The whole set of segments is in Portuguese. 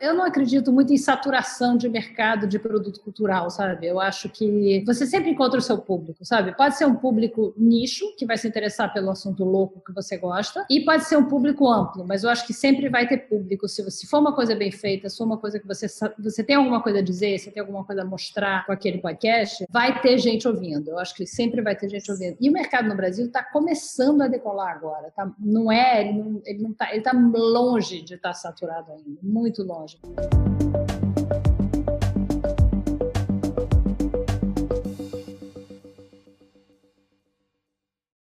Eu não acredito muito em saturação de mercado de produto cultural, sabe? Eu acho que você sempre encontra o seu público, sabe? Pode ser um público nicho, que vai se interessar pelo assunto louco que você gosta, e pode ser um público amplo, mas eu acho que sempre vai ter público. Se, se for uma coisa bem feita, se for uma coisa que você, você tem alguma coisa a dizer, você tem alguma coisa a mostrar com aquele podcast, vai ter gente ouvindo. Eu acho que sempre vai ter gente ouvindo. E o mercado no Brasil está começando a decolar agora, tá? Não é, ele não, ele não tá, tá longe de estar tá saturado ainda, muito longe.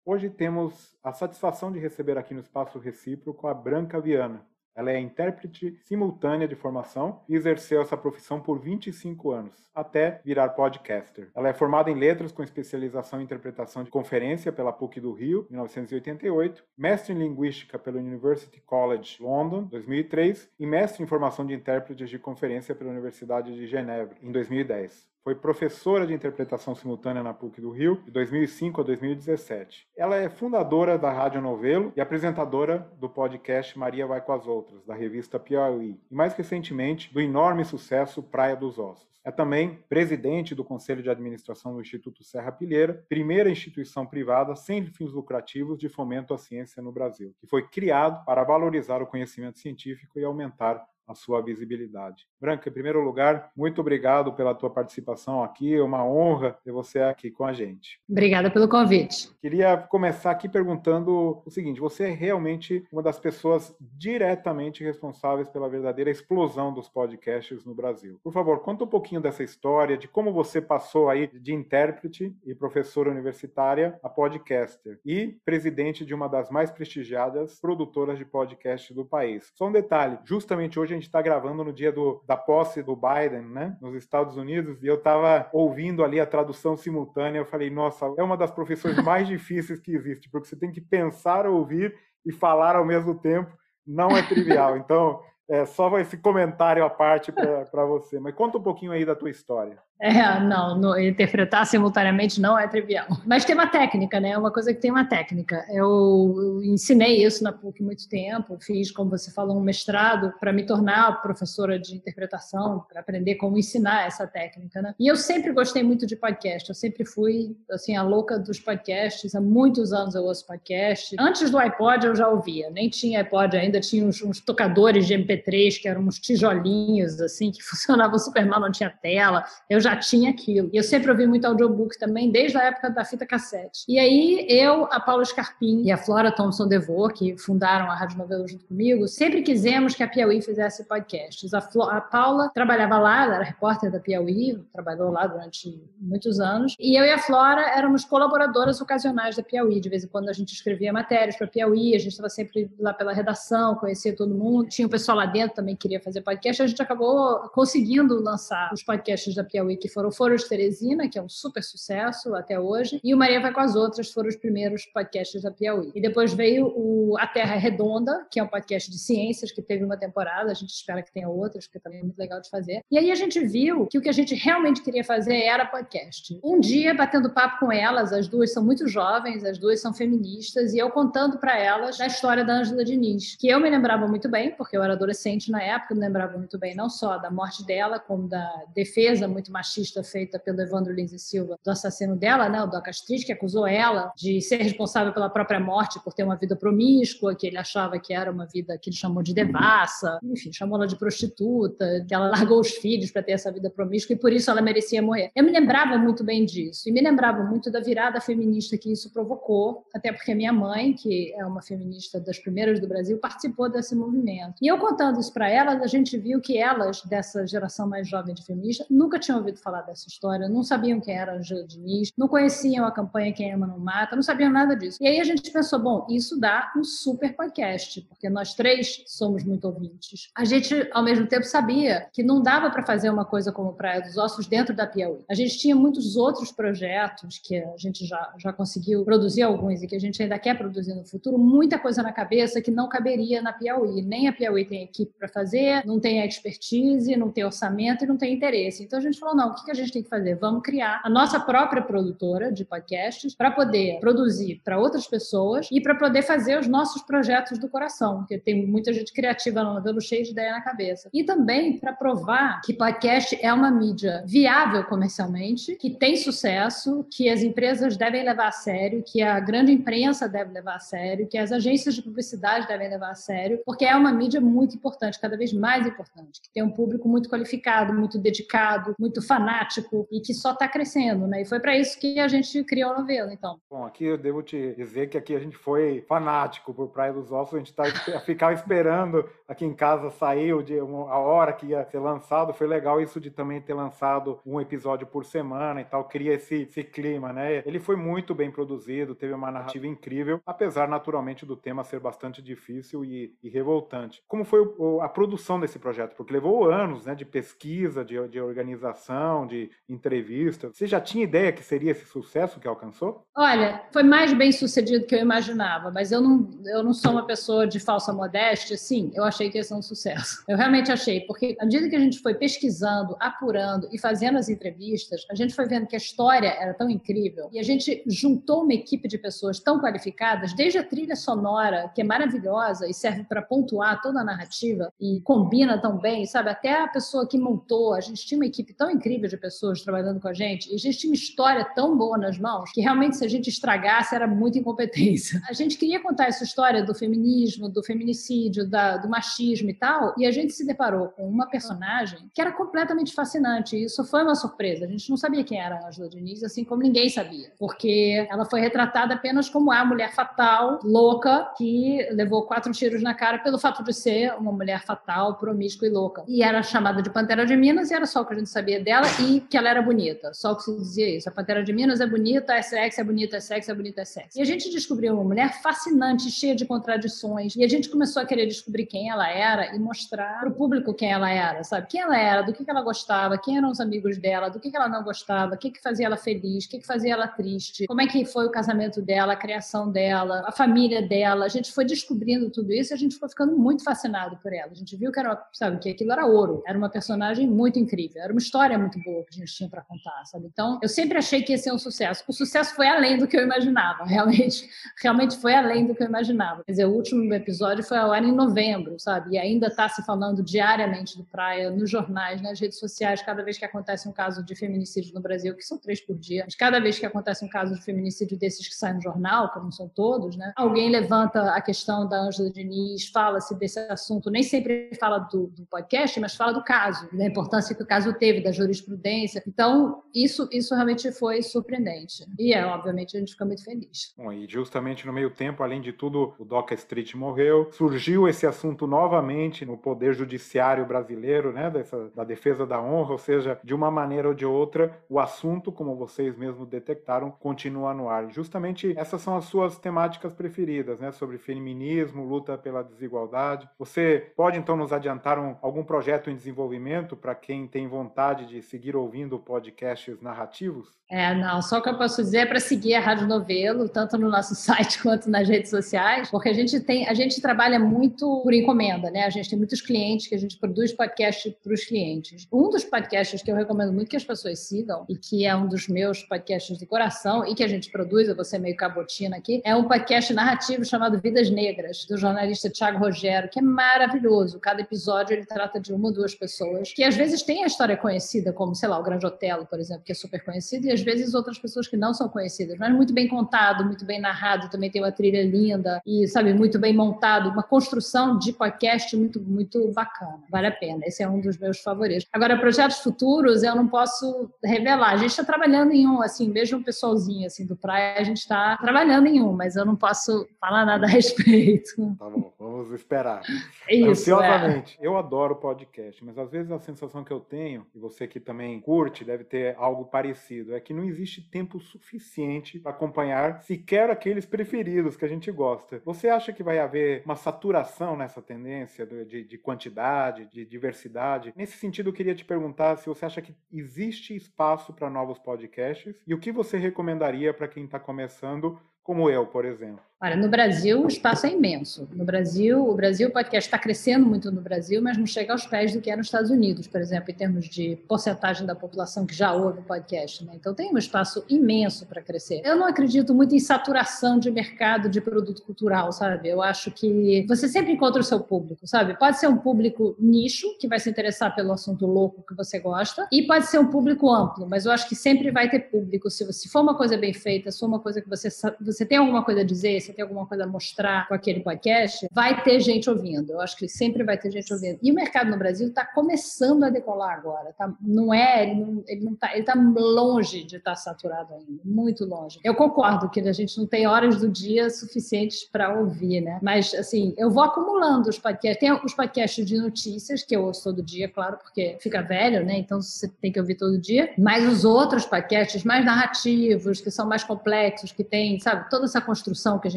Hoje temos a satisfação de receber aqui no Espaço Recíproco a Branca Viana. Ela é intérprete simultânea de formação e exerceu essa profissão por 25 anos, até virar podcaster. Ela é formada em letras com especialização em interpretação de conferência pela PUC do Rio, 1988, mestre em linguística pelo University College London, 2003, e mestre em formação de intérpretes de conferência pela Universidade de Genebra, em 2010. Foi professora de interpretação simultânea na PUC do Rio de 2005 a 2017. Ela é fundadora da Rádio Novelo e apresentadora do podcast Maria Vai com as Outras, da revista Piauí, e mais recentemente do enorme sucesso Praia dos Ossos. É também presidente do Conselho de Administração do Instituto Serra Pilheira, primeira instituição privada sem fins lucrativos de fomento à ciência no Brasil, que foi criado para valorizar o conhecimento científico e aumentar a sua visibilidade. Branca, em primeiro lugar, muito obrigado pela tua participação aqui, é uma honra ter você aqui com a gente. Obrigada pelo convite. Queria começar aqui perguntando o seguinte: você é realmente uma das pessoas diretamente responsáveis pela verdadeira explosão dos podcasts no Brasil. Por favor, conta um pouquinho dessa história, de como você passou aí de intérprete e professora universitária a podcaster e presidente de uma das mais prestigiadas produtoras de podcast do país. Só um detalhe: justamente hoje gente está gravando no dia do, da posse do Biden, né, nos Estados Unidos, e eu estava ouvindo ali a tradução simultânea. Eu falei, nossa, é uma das profissões mais difíceis que existe, porque você tem que pensar, ouvir e falar ao mesmo tempo. Não é trivial. Então, é só esse comentário à parte para você. Mas conta um pouquinho aí da tua história. É, não, no, interpretar simultaneamente não é trivial. Mas tem uma técnica, né? É uma coisa que tem uma técnica. Eu, eu ensinei isso na PUC muito tempo, fiz, como você falou, um mestrado para me tornar professora de interpretação, para aprender como ensinar essa técnica, né? E eu sempre gostei muito de podcast, eu sempre fui, assim, a louca dos podcasts. Há muitos anos eu ouço podcast. Antes do iPod eu já ouvia, nem tinha iPod ainda, tinha uns, uns tocadores de MP3 que eram uns tijolinhos, assim, que funcionavam super mal, não tinha tela. Eu já tinha aquilo. E eu sempre ouvi muito audiobook também, desde a época da fita cassete. E aí eu, a Paula Scarpim e a Flora Thompson DeVoe, que fundaram a Rádio Novelo junto comigo, sempre quisemos que a Piauí fizesse podcasts. A, Flo, a Paula trabalhava lá, era repórter da Piauí, trabalhou lá durante muitos anos. E eu e a Flora éramos colaboradoras ocasionais da Piauí. De vez em quando a gente escrevia matérias para Piauí, a gente estava sempre lá pela redação, conhecia todo mundo. Tinha o pessoal lá dentro também que queria fazer podcast. A gente acabou conseguindo lançar os podcasts da Piauí que foram Foros de Teresina, que é um super sucesso até hoje, e o Maria Vai com as Outras foram os primeiros podcasts da Piauí. E depois veio o A Terra Redonda, que é um podcast de ciências que teve uma temporada, a gente espera que tenha outras, porque também é muito legal de fazer. E aí a gente viu que o que a gente realmente queria fazer era podcast. Um dia, batendo papo com elas, as duas são muito jovens, as duas são feministas, e eu contando para elas a história da Ângela Diniz, que eu me lembrava muito bem, porque eu era adolescente na época, me lembrava muito bem não só da morte dela, como da defesa muito machista machista feita pelo Evandro Lins e Silva, do assassino dela, né, o Doca Castriz, que acusou ela de ser responsável pela própria morte por ter uma vida promíscua, que ele achava que era uma vida que ele chamou de devassa, enfim, chamou ela de prostituta, que ela largou os filhos para ter essa vida promíscua e por isso ela merecia morrer. Eu me lembrava muito bem disso e me lembrava muito da virada feminista que isso provocou, até porque minha mãe, que é uma feminista das primeiras do Brasil, participou desse movimento. E eu contando isso para elas, a gente viu que elas, dessa geração mais jovem de feminista, nunca tinham ouvido falar dessa história, não sabiam quem era Angela Diniz, não conheciam a campanha Quem Ama Não Mata, não sabiam nada disso. E aí a gente pensou, bom, isso dá um super podcast, porque nós três somos muito ouvintes. A gente, ao mesmo tempo, sabia que não dava para fazer uma coisa como Praia dos Ossos dentro da Piauí. A gente tinha muitos outros projetos que a gente já, já conseguiu produzir alguns e que a gente ainda quer produzir no futuro, muita coisa na cabeça que não caberia na Piauí. Nem a Piauí tem equipe para fazer, não tem expertise, não tem orçamento e não tem interesse. Então a gente falou: não, o que a gente tem que fazer? Vamos criar a nossa própria produtora de podcasts para poder produzir para outras pessoas e para poder fazer os nossos projetos do coração, porque tem muita gente criativa no novelo cheia de ideia na cabeça. E também para provar que podcast é uma mídia viável comercialmente, que tem sucesso, que as empresas devem levar a sério, que a grande imprensa deve levar a sério, que as agências de publicidade devem levar a sério, porque é uma mídia muito importante, cada vez mais importante, que tem um público muito qualificado, muito dedicado, muito fanático e que só está crescendo, né? E foi para isso que a gente criou o novelo, então. Bom, aqui eu devo te dizer que aqui a gente foi fanático por Praia dos Ossos, a gente tá, ficava esperando aqui em casa sair a hora que ia ser lançado, foi legal isso de também ter lançado um episódio por semana e tal, cria esse, esse clima, né? Ele foi muito bem produzido, teve uma narrativa incrível, apesar naturalmente do tema ser bastante difícil e, e revoltante. Como foi o, a produção desse projeto? Porque levou anos né, de pesquisa, de, de organização, de entrevista. Você já tinha ideia que seria esse sucesso que alcançou? Olha, foi mais bem sucedido do que eu imaginava, mas eu não, eu não sou uma pessoa de falsa modéstia. Sim, eu achei que ia ser um sucesso. Eu realmente achei, porque à medida que a gente foi pesquisando, apurando e fazendo as entrevistas, a gente foi vendo que a história era tão incrível e a gente juntou uma equipe de pessoas tão qualificadas, desde a trilha sonora, que é maravilhosa e serve para pontuar toda a narrativa e combina tão bem, sabe? Até a pessoa que montou, a gente tinha uma equipe tão incrível de pessoas trabalhando com a gente e a gente tinha uma história tão boa nas mãos que realmente se a gente estragasse era muita incompetência. A gente queria contar essa história do feminismo, do feminicídio, da, do machismo e tal, e a gente se deparou com uma personagem que era completamente fascinante. Isso foi uma surpresa. A gente não sabia quem era a Angela Diniz, assim como ninguém sabia, porque ela foi retratada apenas como a mulher fatal, louca, que levou quatro tiros na cara pelo fato de ser uma mulher fatal, promíscua e louca. E era chamada de Pantera de Minas e era só o que a gente sabia dela e que ela era bonita. Só que se dizia isso. A Pantera de Minas é bonita, é sexy, é bonita, é sexy, é bonita, é sexy. E a gente descobriu uma mulher fascinante, cheia de contradições. E a gente começou a querer descobrir quem ela era e mostrar para o público quem ela era, sabe? Quem ela era, do que, que ela gostava, quem eram os amigos dela, do que, que ela não gostava, o que, que fazia ela feliz, o que, que fazia ela triste, como é que foi o casamento dela, a criação dela, a família dela. A gente foi descobrindo tudo isso e a gente ficou ficando muito fascinado por ela. A gente viu que era, sabe, que aquilo era ouro. Era uma personagem muito incrível, era uma história muito boa que a gente tinha para contar, sabe? Então, eu sempre achei que ia ser um sucesso. O sucesso foi além do que eu imaginava, realmente, realmente foi além do que eu imaginava. Quer dizer, o último episódio foi ao ar em novembro, sabe? E ainda está se falando diariamente do Praia nos jornais, nas redes sociais, cada vez que acontece um caso de feminicídio no Brasil, que são três por dia, mas cada vez que acontece um caso de feminicídio desses que saem no jornal, que não são todos, né? Alguém levanta a questão da Ângela Diniz, fala-se desse assunto, nem sempre fala do, do, podcast, mas fala do caso, da importância que o caso teve, da jurisprudência. Então, isso, isso realmente foi surpreendente. E é, obviamente, a gente fica muito feliz. Bom, e justamente no meio tempo, além de tudo, o Doca Street morreu, surgiu esse assunto novamente no poder judiciário brasileiro, né, dessa, da defesa da honra, ou seja, de uma maneira ou de outra, o assunto, como vocês mesmos detectaram, continua no ar. Justamente essas são as suas temáticas preferidas, né, sobre feminismo, luta pela desigualdade. Você pode então nos adiantar um, algum projeto em desenvolvimento para quem tem vontade de seguir ouvindo podcasts narrativos? É, não, só o que eu posso dizer é para seguir a Rádio Novelo, tanto no nosso site quanto nas redes sociais, porque a gente tem, a gente trabalha muito por encomenda, né? A gente tem muitos clientes que a gente produz podcast para os clientes. Um dos podcasts que eu recomendo muito que as pessoas sigam e que é um dos meus podcasts de coração e que a gente produz, eu vou ser meio cabotina aqui, é um podcast narrativo chamado Vidas Negras, do jornalista Tiago Rogério, que é maravilhoso. Cada episódio ele trata de uma ou duas pessoas que às vezes têm a história conhecida, como, sei lá, o Grande Otelo, por exemplo, que é super conhecido, e às vezes outras pessoas que não são conhecidas, mas muito bem contado, muito bem narrado, também tem uma trilha linda e, sabe, muito bem montado, uma construção de podcast muito, muito bacana. Vale a pena. Esse é um dos meus favoritos. Agora, projetos futuros eu não posso revelar. A gente está trabalhando em um, assim, mesmo um pessoalzinho assim do praia, a gente está trabalhando em um, mas eu não posso falar nada a respeito. Tá bom, vamos esperar. Isso, Ansiosamente. É. Eu adoro podcast, mas às vezes a sensação que eu tenho, e você que também curte, deve ter algo parecido, é que não existe tempo suficiente para acompanhar sequer aqueles preferidos que a gente gosta. Você acha que vai haver uma saturação nessa tendência de, de quantidade, de diversidade? Nesse sentido, eu queria te perguntar se você acha que existe espaço para novos podcasts e o que você recomendaria para quem está começando, como eu, por exemplo. Olha, no Brasil o espaço é imenso. No Brasil, o Brasil podcast está crescendo muito no Brasil, mas não chega aos pés do que é nos Estados Unidos, por exemplo, em termos de porcentagem da população que já ouve podcast. Né? Então tem um espaço imenso para crescer. Eu não acredito muito em saturação de mercado de produto cultural, sabe? Eu acho que você sempre encontra o seu público, sabe? Pode ser um público nicho que vai se interessar pelo assunto louco que você gosta, e pode ser um público amplo, mas eu acho que sempre vai ter público. Se, se for uma coisa bem feita, se for uma coisa que você você tem alguma coisa a dizer você tem alguma coisa a mostrar com aquele podcast, vai ter gente ouvindo. Eu acho que sempre vai ter gente ouvindo. E o mercado no Brasil está começando a decolar agora. Tá, não é, ele não, ele não tá, ele está longe de estar tá saturado ainda, muito longe. Eu concordo que a gente não tem horas do dia suficientes para ouvir, né? Mas assim, eu vou acumulando os podcasts. Tem os podcasts de notícias que eu ouço todo dia, claro, porque fica velho, né? Então você tem que ouvir todo dia. Mas os outros podcasts mais narrativos, que são mais complexos, que tem, sabe, toda essa construção que a gente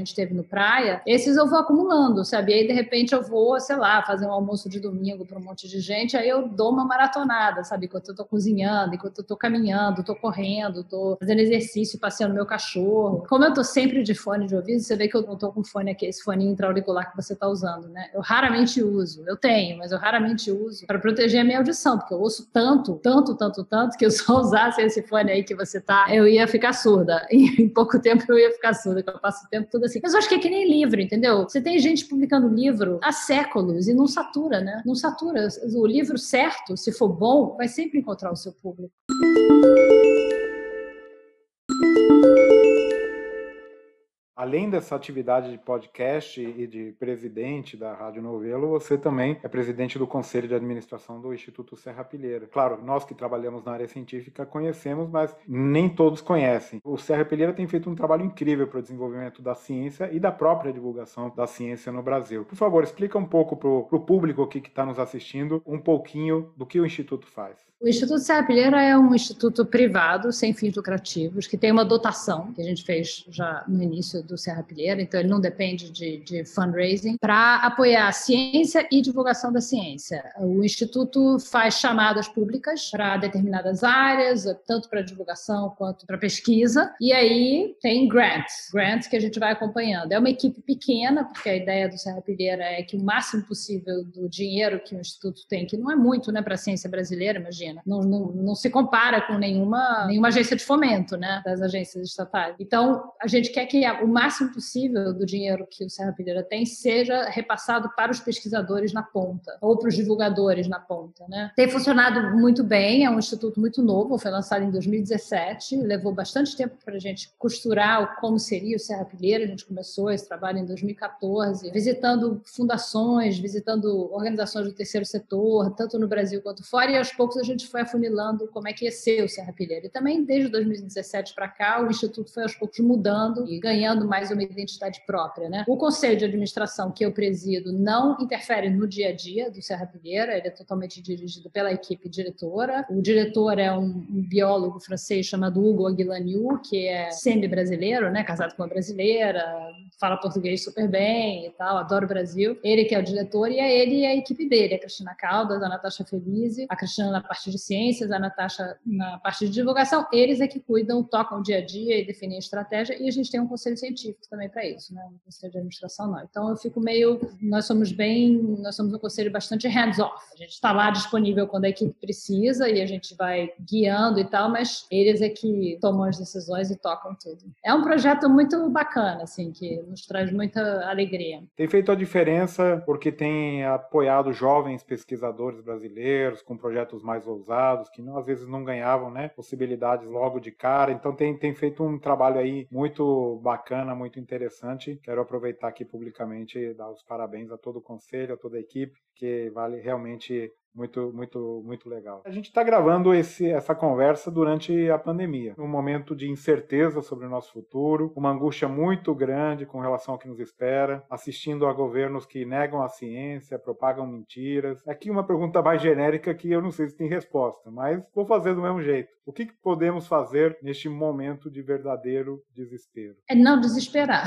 teve no Praia, esses eu vou acumulando, sabe? E aí, de repente, eu vou, sei lá, fazer um almoço de domingo para um monte de gente, aí eu dou uma maratonada, sabe? Enquanto eu tô cozinhando, enquanto eu tô caminhando, tô correndo, tô fazendo exercício, passeando meu cachorro. Como eu tô sempre de fone de ouvido, você vê que eu não tô com fone aqui, esse fone intra-auricular que você tá usando, né? Eu raramente uso. Eu tenho, mas eu raramente uso para proteger a minha audição, porque eu ouço tanto, tanto, tanto, tanto, que eu só usasse esse fone aí que você tá, eu ia ficar surda. Em pouco tempo eu ia ficar surda, que eu passo o tempo todo assim. Mas eu acho que é que nem livro, entendeu? Você tem gente publicando livro há séculos e não satura, né? Não satura. O livro certo, se for bom, vai sempre encontrar o seu público. Além dessa atividade de podcast e de presidente da Rádio Novelo, você também é presidente do Conselho de Administração do Instituto Serra Pilheira. Claro, nós que trabalhamos na área científica conhecemos, mas nem todos conhecem. O Serra Pilheira tem feito um trabalho incrível para o desenvolvimento da ciência e da própria divulgação da ciência no Brasil. Por favor, explica um pouco para o público aqui que está nos assistindo um pouquinho do que o Instituto faz. O Instituto Serra Pilheira é um instituto privado, sem fins lucrativos, que tem uma dotação, que a gente fez já no início do Serra Pilheira, então ele não depende de, de fundraising, para apoiar a ciência e divulgação da ciência. O Instituto faz chamadas públicas para determinadas áreas, tanto para divulgação quanto para pesquisa, e aí tem grants, grants que a gente vai acompanhando. É uma equipe pequena, porque a ideia do Serra Pilheira é que o máximo possível do dinheiro que o Instituto tem, que não é muito né, para a ciência brasileira, imagina, não, não, não se compara com nenhuma, nenhuma agência de fomento né, das agências estatais. Então, a gente quer que o máximo possível do dinheiro que o Serra Pilheira tem seja repassado para os pesquisadores na ponta, ou para os divulgadores na ponta. Né? Tem funcionado muito bem, é um instituto muito novo, foi lançado em 2017, levou bastante tempo para a gente costurar como seria o Serra Pilheira, a gente começou esse trabalho em 2014, visitando fundações, visitando organizações do terceiro setor, tanto no Brasil quanto fora, e aos poucos a gente foi afunilando como é que ia ser o Serra Pilheira. E também, desde 2017 para cá, o Instituto foi aos poucos mudando e ganhando mais uma identidade própria. Né? O conselho de administração que eu presido não interfere no dia a dia do Serra Pilheira, ele é totalmente dirigido pela equipe diretora. O diretor é um, biólogo francês chamado Hugo Aguilaniu, que é semi-brasileiro, né? casado com uma brasileira, fala português super bem e tal, adora o Brasil. Ele que é o diretor e é ele e a equipe dele, a Cristina Caldas, a Natasha Felize, a Cristina na parte de ciências, a Natasha na parte de divulgação. Eles é que cuidam, tocam o dia a dia e definem a estratégia e a gente tem um conselho científico também para isso, né? Um conselho de administração não. Então eu fico meio, nós somos bem, nós somos um conselho bastante hands-off. A gente está lá disponível quando a equipe precisa e a gente vai guiando e tal, mas eles é que tomam as decisões e tocam tudo. É um projeto muito bacana, assim, que nos traz muita alegria. Tem feito a diferença porque tem apoiado jovens pesquisadores brasileiros com projetos mais ousados, que não, às vezes não ganhavam né, possibilidades logo de cara. Então tem, tem feito um trabalho aí muito bacana, muito interessante. Quero aproveitar aqui publicamente e dar os parabéns a todo o conselho, a toda a equipe, que vale realmente muito, muito, muito legal. A gente está gravando esse, essa conversa durante a pandemia, um momento de incerteza sobre o nosso futuro, uma angústia muito grande com relação ao que nos espera, assistindo a governos que negam a ciência, propagam mentiras. Aqui uma pergunta mais genérica que eu não sei se tem resposta, mas vou fazer do mesmo jeito. O que, que podemos fazer neste momento de verdadeiro desespero? É não desesperar.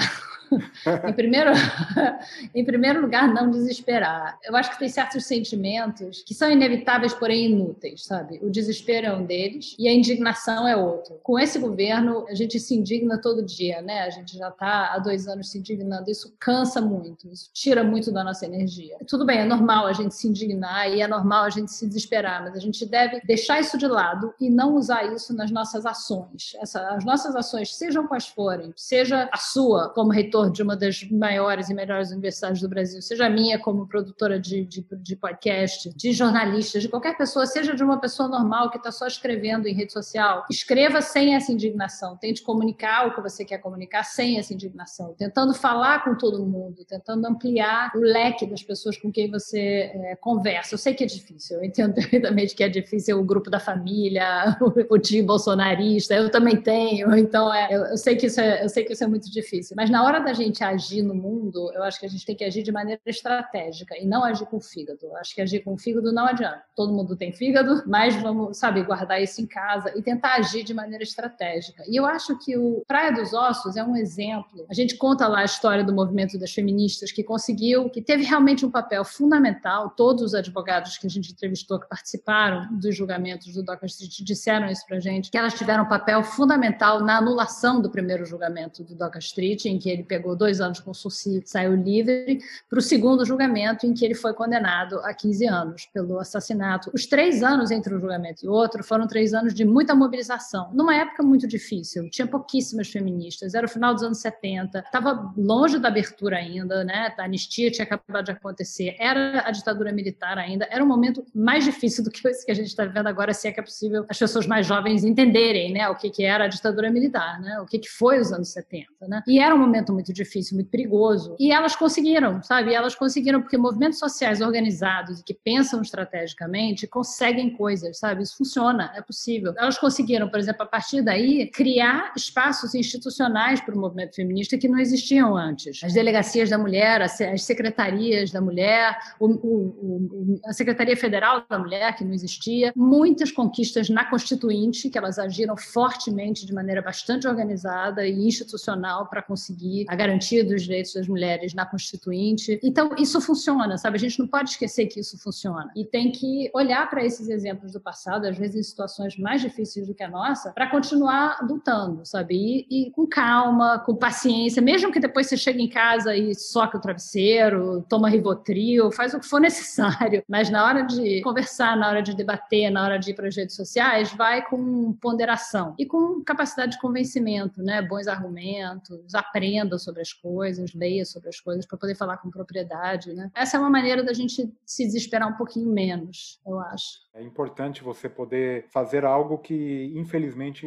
em, primeiro, em primeiro lugar, não desesperar. Eu acho que tem certos sentimentos que que são inevitáveis, porém inúteis, sabe? O desespero é um deles e a indignação é outro. Com esse governo, a gente se indigna todo dia, né? A gente já está há dois anos se indignando. Isso cansa muito, isso tira muito da nossa energia. Tudo bem, é normal a gente se indignar e é normal a gente se desesperar, mas a gente deve deixar isso de lado e não usar isso nas nossas ações. Essa, as nossas ações, sejam quais forem, seja a sua como reitor de uma das maiores e melhores universidades do Brasil, seja a minha como produtora de, de, de podcast, de jornalistas, de qualquer pessoa, seja de uma pessoa normal que está só escrevendo em rede social, escreva sem essa indignação. Tente comunicar o que você quer comunicar sem essa indignação, tentando falar com todo mundo, tentando ampliar o leque das pessoas com quem você é, conversa. Eu sei que é difícil, eu entendo perfeitamente que é difícil o grupo da família, o, o tio bolsonarista, eu também tenho, então é, eu, eu, sei que isso é, eu sei que isso é muito difícil. Mas na hora da gente agir no mundo, eu acho que a gente tem que agir de maneira estratégica e não agir com o fígado. Eu acho que agir com o fígado não adianta. Todo mundo tem fígado, mas vamos, sabe, guardar isso em casa e tentar agir de maneira estratégica. E eu acho que o Praia dos Ossos é um exemplo. A gente conta lá a história do movimento das feministas que conseguiu, que teve realmente um papel fundamental. Todos os advogados que a gente entrevistou que participaram dos julgamentos do Doca Street disseram isso pra gente, que elas tiveram um papel fundamental na anulação do primeiro julgamento do Doca Street, em que ele pegou dois anos com Suci, saiu livre, para o segundo julgamento, em que ele foi condenado a 15 anos pelo assassinato. Os três anos entre um julgamento e outro foram três anos de muita mobilização, numa época muito difícil. Tinha pouquíssimas feministas, era o final dos anos 70, estava longe da abertura ainda, né? A anistia tinha acabado de acontecer, era a ditadura militar ainda, era um momento mais difícil do que esse que a gente está vivendo agora, se é que é possível as pessoas mais jovens entenderem, né? O que, que era a ditadura militar, né? O que, que foi os anos 70, né? E era um momento muito difícil, muito perigoso. E elas conseguiram, sabe? E elas conseguiram porque movimentos sociais organizados e que pensam estrategicamente conseguem coisas, sabe? Isso funciona, é possível. Elas conseguiram, por exemplo, a partir daí, criar espaços institucionais para o movimento feminista que não existiam antes. As delegacias da mulher, as secretarias da mulher, o, o, o, a Secretaria Federal da Mulher, que não existia, muitas conquistas na Constituinte, que elas agiram fortemente, de maneira bastante organizada e institucional, para conseguir a garantia dos direitos das mulheres na Constituinte. Então, isso funciona, sabe? A gente não pode esquecer que isso funciona. E tem que olhar para esses exemplos do passado, às vezes em situações mais difíceis do que a nossa, para continuar lutando, sabe? E, e, com calma, com paciência, mesmo que depois você chegue em casa e soque o travesseiro, toma Rivotril, faz o que for necessário, mas na hora de conversar, na hora de debater, na hora de ir para as redes sociais, vai com ponderação e com capacidade de convencimento, né? Bons argumentos, aprenda sobre as coisas, leia sobre as coisas para poder falar com propriedade, né? Essa é uma maneira da gente se desesperar um pouquinho menos, eu acho. É importante você poder fazer algo que, infelizmente,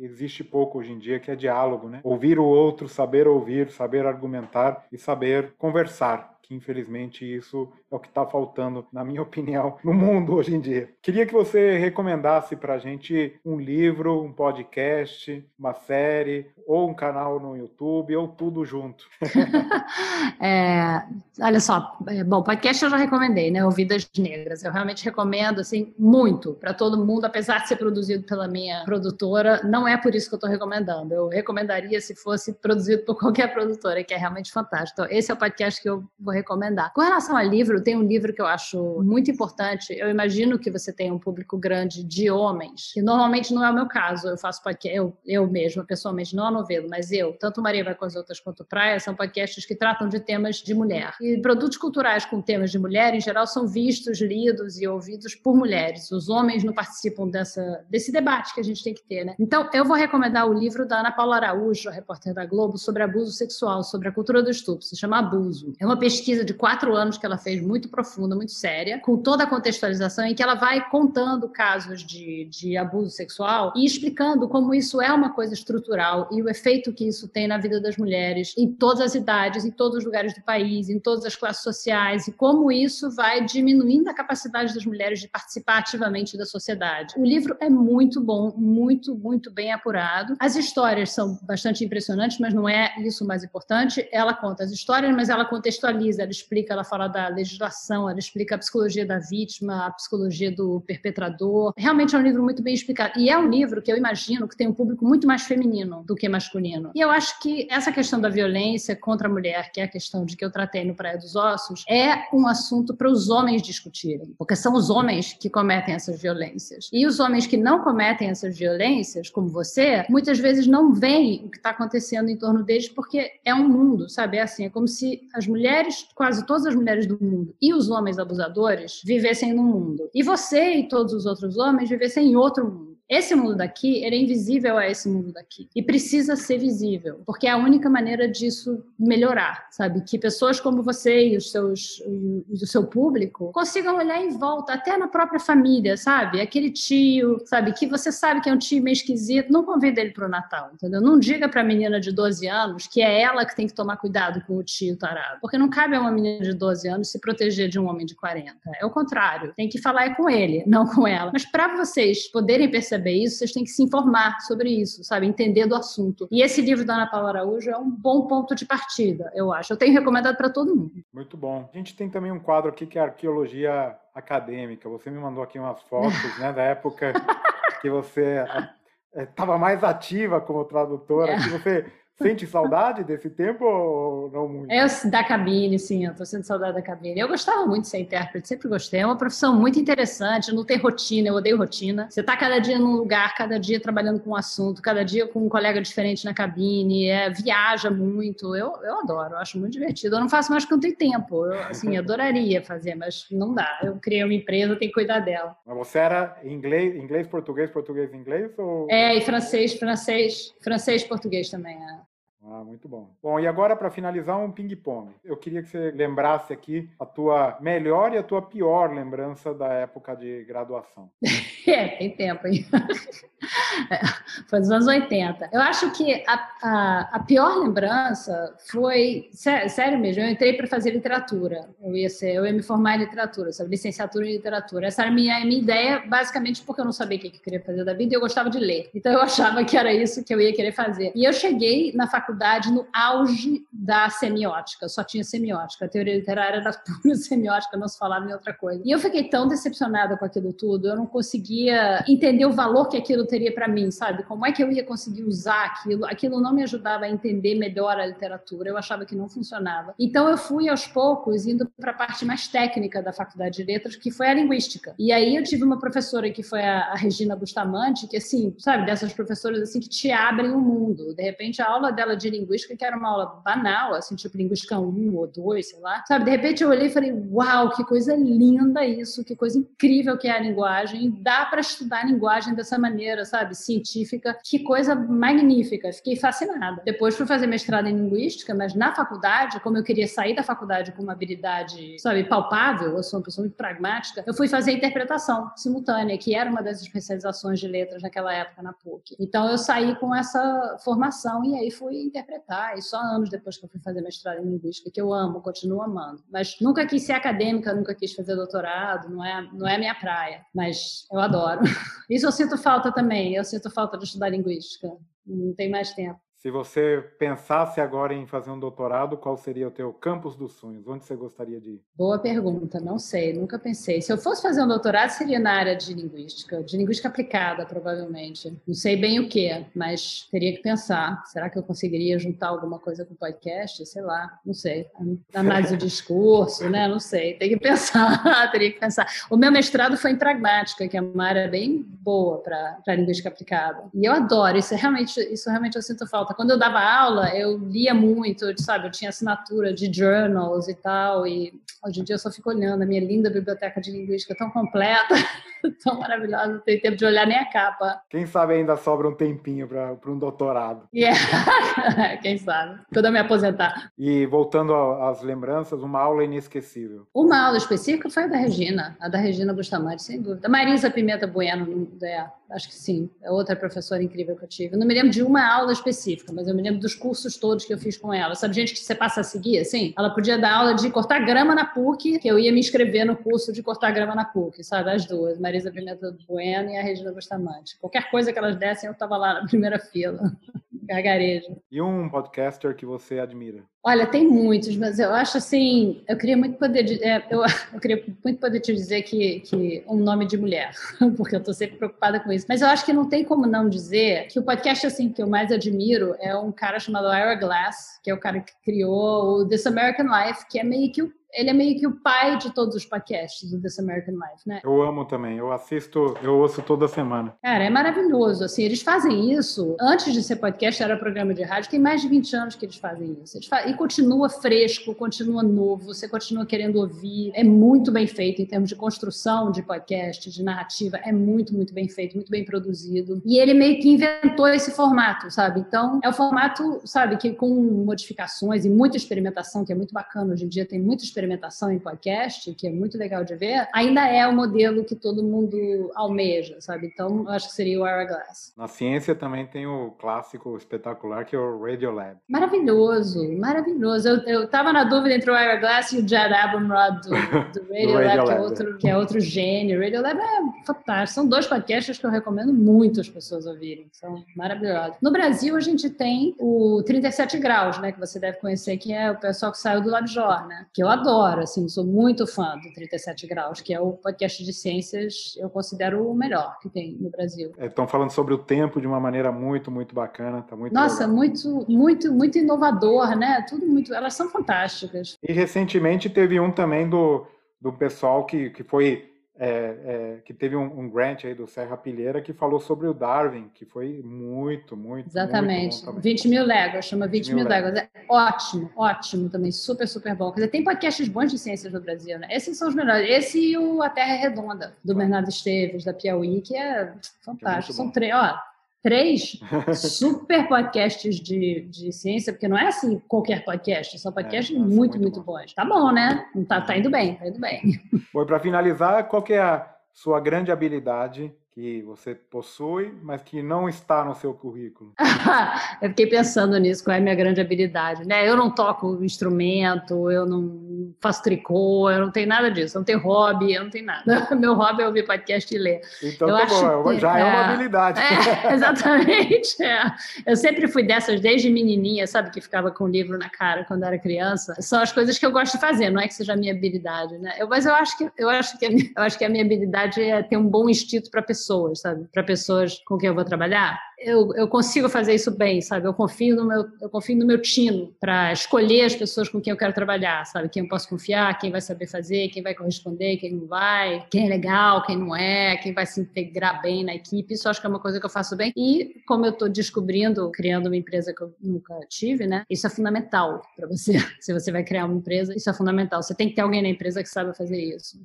existe pouco hoje em dia, que é diálogo, né? Ouvir o outro, saber ouvir, saber argumentar e saber conversar que infelizmente isso é o que está faltando, na minha opinião, no mundo hoje em dia. Queria que você recomendasse para a gente um livro, um podcast, uma série, ou um canal no YouTube, ou tudo junto. é, olha só, é, bom, podcast eu já recomendei, né? Ouvidas Negras. Eu realmente recomendo, assim, muito para todo mundo, apesar de ser produzido pela minha produtora, não é por isso que eu estou recomendando. Eu recomendaria se fosse produzido por qualquer produtora, que é realmente fantástico. Então, esse é o podcast que eu vou recomendar. Com relação a livro, tem um livro que eu acho muito importante. Eu imagino que você tem um público grande de homens, e normalmente não é o meu caso. Eu faço podcast, eu, eu mesma, pessoalmente, não a novelo, mas eu, tanto Maria vai com as outras quanto Praia, são podcasts que tratam de temas de mulher. E produtos culturais com temas de mulher, em geral, são vistos, lidos e ouvidos por mulheres. Os homens não participam dessa, desse debate que a gente tem que ter, né? Então, eu vou recomendar o livro da Ana Paula Araújo, repórter da Globo, sobre abuso sexual, sobre a cultura do estupro. Se chama Abuso. É uma pesquisa pesquisa de quatro anos que ela fez, muito profunda, muito séria, com toda a contextualização, em que ela vai contando casos de, de abuso sexual e explicando como isso é uma coisa estrutural e o efeito que isso tem na vida das mulheres, em todas as idades, em todos os lugares do país, em todas as classes sociais, e como isso vai diminuindo a capacidade das mulheres de participar ativamente da sociedade. O livro é muito bom, muito, muito bem apurado. As histórias são bastante impressionantes, mas não é isso o mais importante. Ela conta as histórias, mas ela contextualiza ela explica, ela fala da legislação, ela explica a psicologia da vítima, a psicologia do perpetrador. Realmente é um livro muito bem explicado. E é um livro que eu imagino que tem um público muito mais feminino do que masculino. E eu acho que essa questão da violência contra a mulher, que é a questão de que eu tratei no Praia dos Ossos, é um assunto para os homens discutirem, porque são os homens que cometem essas violências. E os homens que não cometem essas violências, como você, muitas vezes não veem o que está acontecendo em torno deles, porque é um mundo, sabe? É assim, é como se as mulheres, quase todas as mulheres do mundo e os homens abusadores vivessem num mundo. E você e todos os outros homens vivessem em outro mundo. Esse mundo daqui, ele é invisível a esse mundo daqui. E precisa ser visível, porque é a única maneira disso melhorar, sabe? Que pessoas como você e os seus, o seu público consigam olhar em volta, até na própria família, sabe? Aquele tio, sabe? Que você sabe que é um tio meio esquisito, não convida ele pro Natal, entendeu? Não diga pra menina de 12 anos que é ela que tem que tomar cuidado com o tio tarado. Porque não cabe a uma menina de 12 anos se proteger de um homem de 40. É o contrário. Tem que falar é com ele, não com ela. Mas para vocês poderem perceber perceber isso, vocês têm que se informar sobre isso, sabe? Entender do assunto. E esse livro da Ana Paula Araújo é um bom ponto de partida, eu acho. Eu tenho recomendado para todo mundo. Muito bom. A gente tem também um quadro aqui que é arqueologia acadêmica. Você me mandou aqui umas fotos, né, da época que você estava eh, mais ativa como tradutora, que você Sente saudade desse tempo ou não muito? Eu, da cabine, sim, eu tô sentindo saudade da cabine. Eu gostava muito de ser intérprete, sempre gostei. É uma profissão muito interessante, não tem rotina, eu odeio rotina. Você tá cada dia num lugar, cada dia trabalhando com um assunto, cada dia com um colega diferente na cabine, é, viaja muito. Eu, eu adoro, eu acho muito divertido. Eu não faço mais porque não tenho tempo. Eu, assim, adoraria fazer, mas não dá. Eu criei uma empresa, tenho que cuidar dela. Mas você era inglês, inglês, português, português, inglês? Ou... É, e francês, francês, francês, português também, é. Ah, muito bom. Bom, e agora para finalizar um ping-pong. Eu queria que você lembrasse aqui a tua melhor e a tua pior lembrança da época de graduação. é, tem tempo, hein? foi dos anos 80. Eu acho que a, a, a pior lembrança foi, sério, mesmo, eu entrei para fazer literatura. Eu ia ser, eu ia me formar em literatura, sabe, licenciatura em literatura. Essa era a minha, a minha ideia, basicamente porque eu não sabia o que eu queria fazer da vida e eu gostava de ler. Então eu achava que era isso que eu ia querer fazer. E eu cheguei na faculdade no auge da semiótica, só tinha semiótica. A teoria literária era pura semiótica, não se falava em outra coisa. E eu fiquei tão decepcionada com aquilo tudo, eu não conseguia entender o valor que aquilo teria para mim, sabe? Como é que eu ia conseguir usar aquilo? Aquilo não me ajudava a entender melhor a literatura, eu achava que não funcionava. Então eu fui aos poucos indo para a parte mais técnica da faculdade de letras, que foi a linguística. E aí eu tive uma professora que foi a, a Regina Bustamante, que assim, sabe, dessas professoras assim que te abrem o mundo. De repente a aula dela de de linguística que era uma aula banal, assim, tipo linguística 1 ou 2, sei lá. Sabe, de repente eu olhei e falei, uau, que coisa linda isso, que coisa incrível que é a linguagem. Dá para estudar a linguagem dessa maneira, sabe, científica. Que coisa magnífica. Fiquei fascinada. Depois fui fazer mestrado em linguística, mas na faculdade, como eu queria sair da faculdade com uma habilidade, sabe, palpável, eu sou uma pessoa muito pragmática, eu fui fazer interpretação simultânea, que era uma das especializações de letras naquela época na PUC. Então eu saí com essa formação e aí fui interpretar, e só anos depois que eu fui fazer mestrado em linguística, que eu amo, continuo amando. Mas nunca quis ser acadêmica, nunca quis fazer doutorado, não é, não é minha praia, mas eu adoro. Isso eu sinto falta também, eu sinto falta de estudar linguística, não tem mais tempo. Se você pensasse agora em fazer um doutorado, qual seria o teu campus dos sonhos? Onde você gostaria de ir? Boa pergunta, não sei, nunca pensei. Se eu fosse fazer um doutorado, seria na área de linguística, de linguística aplicada, provavelmente. Não sei bem o que, mas teria que pensar. Será que eu conseguiria juntar alguma coisa com o podcast? Sei lá, não sei. Análise do discurso, né? Não sei. Tem que pensar, teria que pensar. O meu mestrado foi em pragmática, que é uma área bem boa para linguística aplicada. E eu adoro, isso é realmente, isso realmente eu sinto falta quando eu dava aula, eu lia muito, sabe? Eu tinha assinatura de journals e tal, e hoje em dia eu só fico olhando a minha linda biblioteca de linguística tão completa, tão maravilhosa, não tenho tempo de olhar nem a capa. Quem sabe ainda sobra um tempinho para um doutorado. Yeah. Quem sabe? Quando eu me aposentar. E voltando às lembranças, uma aula inesquecível. Uma aula específica foi a da Regina, a da Regina Bustamante, sem dúvida. Marisa Pimenta Bueno, é, acho que sim, é outra professora incrível que eu tive. Eu não me lembro de uma aula específica, mas eu me lembro dos cursos todos que eu fiz com ela. Sabe, gente que você passa a seguir, assim? Ela podia dar aula de cortar grama na PUC, que eu ia me inscrever no curso de cortar grama na PUC, sabe? As duas, Marisa Pimenta Bueno e a Regina Bustamante. Qualquer coisa que elas dessem, eu estava lá na primeira fila. Gargarejo. E um podcaster que você admira? Olha, tem muitos, mas eu acho assim, eu queria muito poder, é, eu, eu, queria muito poder te dizer que, que um nome de mulher, porque eu estou sempre preocupada com isso. Mas eu acho que não tem como não dizer que o podcast assim que eu mais admiro é um cara chamado Ira Glass, que é o cara que criou o This American Life, que é meio que o ele é meio que o pai de todos os podcasts do This American Life, né? Eu amo também, eu assisto, eu ouço toda semana. Cara, é maravilhoso, assim, eles fazem isso, antes de ser podcast, era programa de rádio, tem mais de 20 anos que eles fazem isso. Eles fazem, e continua fresco, continua novo, você continua querendo ouvir, é muito bem feito em termos de construção de podcast, de narrativa, é muito, muito bem feito, muito bem produzido. E ele meio que inventou esse formato, sabe? Então, é o formato, sabe, que com modificações e muita experimentação, que é muito bacana, hoje em dia tem muita experimentação experimentação em podcast, que é muito legal de ver, ainda é o modelo que todo mundo almeja, sabe? Então, eu acho que seria o Hourglass. Na ciência também tem o clássico espetacular que é o Radiolab. Maravilhoso, maravilhoso. Eu, eu tava na dúvida entre o Hourglass e o Jed Abumrad do, do Radiolab, que, é outro, que é outro gênio. O Radiolab é fantástico. São dois podcasts que eu recomendo muito as pessoas ouvirem. São maravilhosos. No Brasil, a gente tem o 37 Graus, né? Que você deve conhecer, que é o pessoal que saiu do LabJOR, né? Que eu adoro adoro, assim, sou muito fã do 37 Graus, que é o podcast de ciências, eu considero o melhor que tem no Brasil. Estão é, falando sobre o tempo de uma maneira muito, muito bacana, tá muito Nossa, legal. muito, muito, muito inovador, né? Tudo muito, elas são fantásticas. E recentemente teve um também do, do pessoal que, que foi é, é, que teve um, um, grant aí do Serra Pilheira que falou sobre o Darwin, que foi muito, muito. Exatamente. Muito 20 mil léguas, chama 20, 20 mil, léguas. léguas. É ótimo, ótimo também, super, super bom. Quer dizer, tem podcasts bons de ciências no Brasil, né? Esses são os melhores. Esse e o A Terra é Redonda, do Bernardo Esteves, da Piauí, que é fantástico. É são três, ó três super podcasts de, de ciência, porque não é assim qualquer podcast, são podcasts é, muito, muito, muito bons. Tá bom, né? Tá, tá indo bem, tá indo bem. Foi para finalizar, qual que é a sua grande habilidade que você possui, mas que não está no seu currículo? eu fiquei pensando nisso, qual é a minha grande habilidade, né? Eu não toco instrumento, eu não faço tricô, eu não tenho nada disso, eu não tenho hobby, eu não tenho nada. Meu hobby é ouvir podcast e ler. Então eu tá bom, que, já é, é uma habilidade. É, exatamente. É. Eu sempre fui dessas desde menininha, sabe, que ficava com o livro na cara quando era criança. São as coisas que eu gosto de fazer, não é que seja a minha habilidade, né? Eu, mas eu acho que eu acho que a minha, eu acho que a minha habilidade é ter um bom instinto para pessoa pessoas, sabe? Para pessoas com quem eu vou trabalhar. Eu, eu consigo fazer isso bem, sabe? Eu confio no meu, eu confio no meu tino para escolher as pessoas com quem eu quero trabalhar, sabe? Quem eu posso confiar, quem vai saber fazer, quem vai corresponder, quem não vai, quem é legal, quem não é, quem vai se integrar bem na equipe. Isso acho que é uma coisa que eu faço bem. E como eu estou descobrindo, criando uma empresa que eu nunca tive, né? Isso é fundamental para você. Se você vai criar uma empresa, isso é fundamental. Você tem que ter alguém na empresa que saiba fazer isso.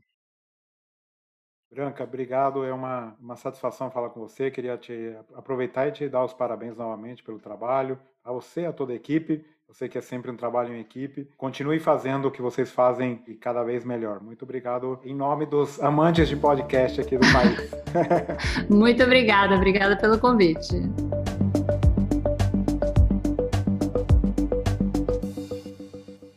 Branca, obrigado. É uma, uma satisfação falar com você. Queria te aproveitar e te dar os parabéns novamente pelo trabalho. A você, a toda a equipe. Eu sei que é sempre um trabalho em equipe. Continue fazendo o que vocês fazem e cada vez melhor. Muito obrigado em nome dos amantes de podcast aqui do país. Muito obrigada. Obrigada pelo convite.